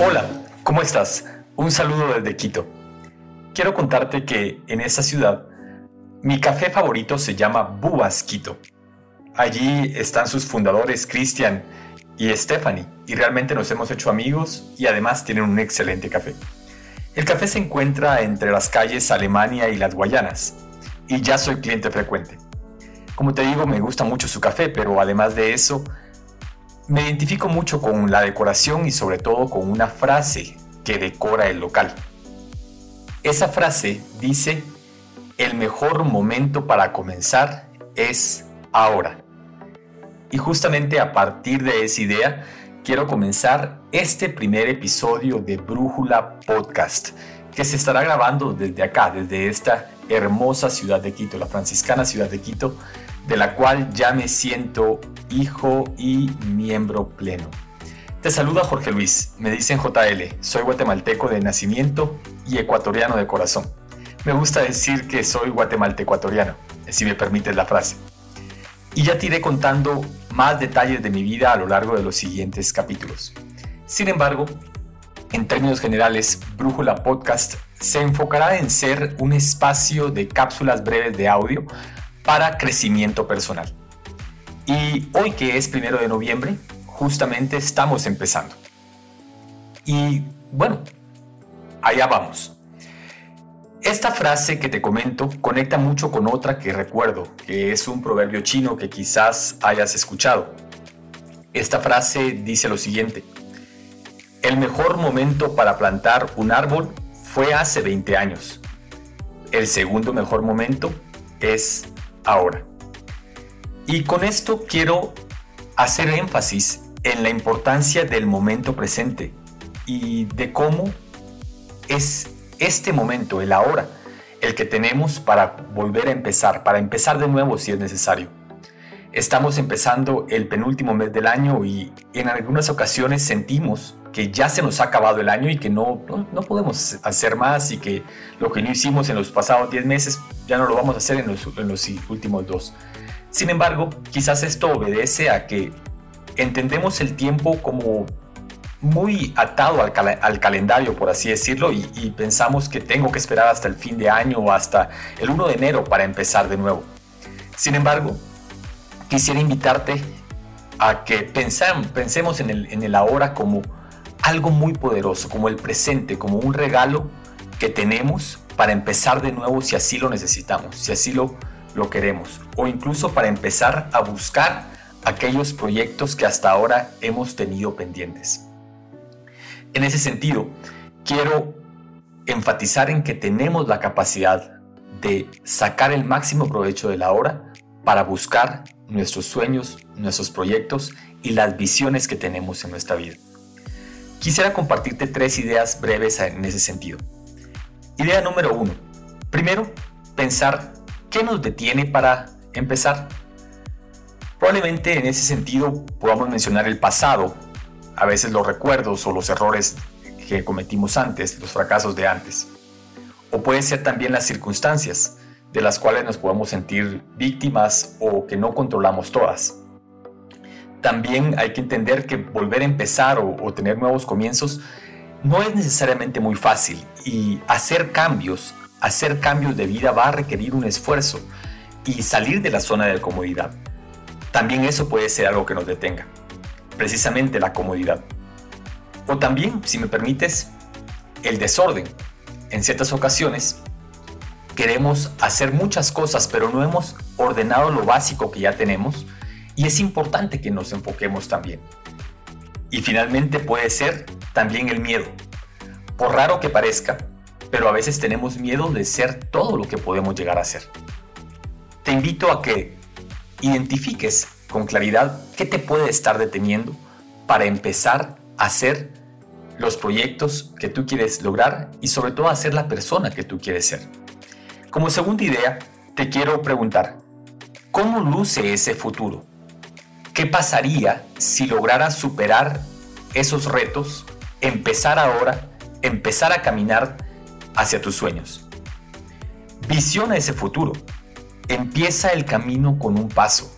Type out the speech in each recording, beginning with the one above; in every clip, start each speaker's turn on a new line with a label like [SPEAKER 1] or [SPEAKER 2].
[SPEAKER 1] Hola, ¿cómo estás? Un saludo desde Quito. Quiero contarte que en esa ciudad mi café favorito se llama Bubas Quito. Allí están sus fundadores Cristian y Stephanie y realmente nos hemos hecho amigos y además tienen un excelente café. El café se encuentra entre las calles Alemania y las Guayanas y ya soy cliente frecuente. Como te digo, me gusta mucho su café, pero además de eso, me identifico mucho con la decoración y sobre todo con una frase que decora el local. Esa frase dice, el mejor momento para comenzar es ahora. Y justamente a partir de esa idea, quiero comenzar este primer episodio de Brújula Podcast, que se estará grabando desde acá, desde esta hermosa ciudad de Quito, la franciscana ciudad de Quito, de la cual ya me siento hijo y miembro pleno. Te saluda Jorge Luis, me dicen JL, soy guatemalteco de nacimiento y ecuatoriano de corazón. Me gusta decir que soy guatemalteco-ecuatoriano, si me permites la frase. Y ya te iré contando más detalles de mi vida a lo largo de los siguientes capítulos. Sin embargo, en términos generales, Brújula Podcast se enfocará en ser un espacio de cápsulas breves de audio para crecimiento personal. Y hoy que es primero de noviembre, justamente estamos empezando. Y bueno, allá vamos. Esta frase que te comento conecta mucho con otra que recuerdo, que es un proverbio chino que quizás hayas escuchado. Esta frase dice lo siguiente, el mejor momento para plantar un árbol fue hace 20 años. El segundo mejor momento es ahora. Y con esto quiero hacer énfasis en la importancia del momento presente y de cómo es este momento, el ahora, el que tenemos para volver a empezar, para empezar de nuevo si es necesario. Estamos empezando el penúltimo mes del año y en algunas ocasiones sentimos que ya se nos ha acabado el año y que no, no, podemos hacer más y que lo que no hicimos en los pasados 10 meses ya no lo vamos a hacer en los, últimos dos. Sin embargo, quizás esto obedece a que entendemos el tiempo como muy atado al, al calendario, por así decirlo, y, pensamos que tengo que esperar hasta el fin de año o hasta el 1 de enero para empezar de nuevo. Sin embargo, quisiera invitarte a que pensemos en el, en el ahora como algo muy poderoso, como el presente, como un regalo que tenemos para empezar de nuevo si así lo necesitamos, si así lo, lo queremos, o incluso para empezar a buscar aquellos proyectos que hasta ahora hemos tenido pendientes. En ese sentido, quiero enfatizar en que tenemos la capacidad de sacar el máximo provecho de la hora para buscar nuestros sueños, nuestros proyectos y las visiones que tenemos en nuestra vida. Quisiera compartirte tres ideas breves en ese sentido. Idea número uno. Primero, pensar qué nos detiene para empezar. Probablemente en ese sentido podamos mencionar el pasado, a veces los recuerdos o los errores que cometimos antes, los fracasos de antes. O pueden ser también las circunstancias de las cuales nos podemos sentir víctimas o que no controlamos todas también hay que entender que volver a empezar o, tener nuevos comienzos no es necesariamente muy fácil y hacer cambios, hacer cambios de vida va a requerir un esfuerzo y salir de la zona de comodidad. También eso puede ser algo que nos detenga, precisamente la comodidad. O también, si me permites, el desorden. En ciertas ocasiones queremos hacer muchas cosas, pero no hemos ordenado lo básico que ya tenemos y es importante que nos enfoquemos también. Y finalmente puede ser también el miedo. Por raro que parezca, pero a veces tenemos miedo de ser todo lo que podemos llegar a ser. Te invito a que identifiques con claridad qué te puede estar deteniendo para empezar a hacer los proyectos que tú quieres lograr y sobre todo a ser la persona que tú quieres ser. Como segunda idea, te quiero preguntar, ¿cómo luce ese futuro? ¿Qué pasaría si lograras superar esos retos, empezar ahora, empezar a caminar hacia tus sueños? Visiona ese futuro. Empieza el camino con un paso.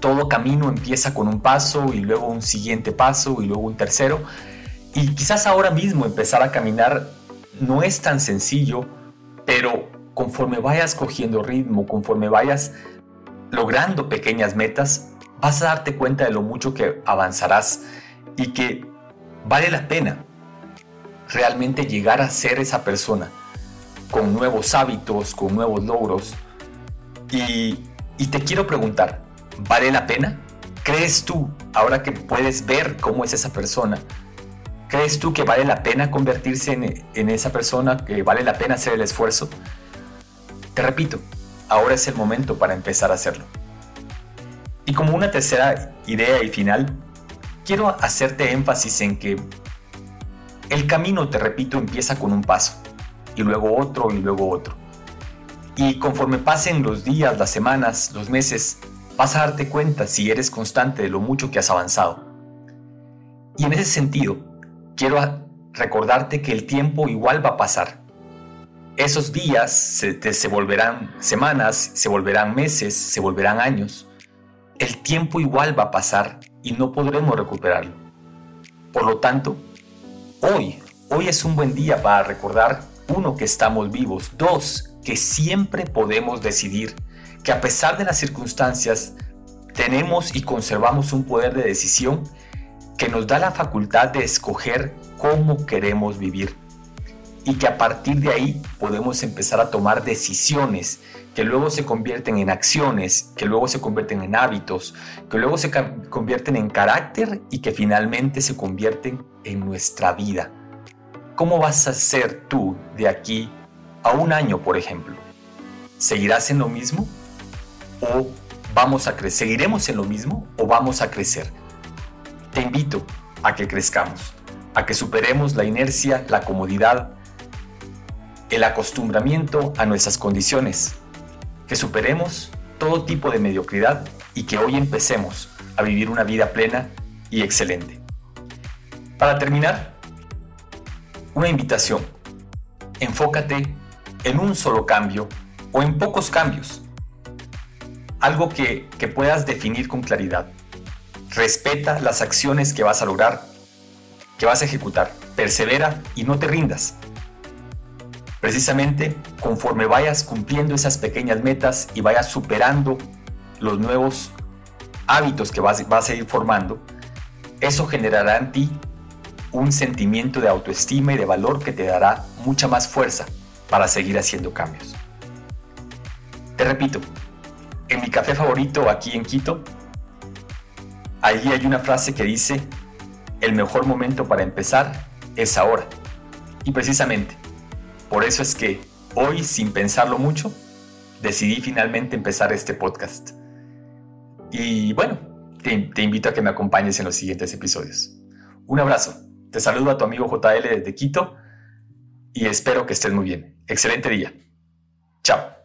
[SPEAKER 1] Todo camino empieza con un paso y luego un siguiente paso y luego un tercero. Y quizás ahora mismo empezar a caminar no es tan sencillo, pero conforme vayas cogiendo ritmo, conforme vayas logrando pequeñas metas, vas a darte cuenta de lo mucho que avanzarás y que vale la pena realmente llegar a ser esa persona con nuevos hábitos, con nuevos logros. Y, y te quiero preguntar, ¿vale la pena? ¿Crees tú, ahora que puedes ver cómo es esa persona, ¿crees tú que vale la pena convertirse en, en esa persona, que vale la pena hacer el esfuerzo? Te repito, ahora es el momento para empezar a hacerlo. Y como una tercera idea y final, quiero hacerte énfasis en que el camino, te repito, empieza con un paso, y luego otro, y luego otro. Y conforme pasen los días, las semanas, los meses, vas a darte cuenta si eres constante de lo mucho que has avanzado. Y en ese sentido, quiero recordarte que el tiempo igual va a pasar. Esos días se, se volverán semanas, se volverán meses, se volverán años. El tiempo igual va a pasar y no podremos recuperarlo. Por lo tanto, hoy, hoy es un buen día para recordar, uno, que estamos vivos, dos, que siempre podemos decidir, que a pesar de las circunstancias, tenemos y conservamos un poder de decisión que nos da la facultad de escoger cómo queremos vivir y que a partir de ahí podemos empezar a tomar decisiones que luego se convierten en acciones, que luego se convierten en hábitos, que luego se convierten en carácter y que finalmente se convierten en nuestra vida. ¿Cómo vas a ser tú de aquí a un año, por ejemplo? ¿Seguirás en lo mismo? ¿O vamos a crecer? ¿Seguiremos en lo mismo o vamos a crecer? Te invito a que crezcamos, a que superemos la inercia, la comodidad, el acostumbramiento a nuestras condiciones, que superemos todo tipo de mediocridad y que hoy empecemos a vivir una vida plena y excelente. Para terminar, una invitación. Enfócate en un solo cambio o en pocos cambios. Algo que, que puedas definir con claridad. Respeta las acciones que vas a lograr, que vas a ejecutar. Persevera y no te rindas. Precisamente conforme vayas cumpliendo esas pequeñas metas y vayas superando los nuevos hábitos que vas, a ir formando, eso generará en ti un sentimiento de autoestima y de valor que te dará mucha más fuerza para seguir haciendo cambios. Te repito, en mi café favorito aquí en Quito, allí hay una frase que dice, el mejor momento para empezar es ahora. Y precisamente, por eso es que hoy, sin pensarlo mucho, decidí finalmente empezar este podcast. Y bueno, te, invito a que me acompañes en los siguientes episodios. Un abrazo. Te saludo a tu amigo JL desde Quito y espero que estés muy bien. Excelente día. Chao.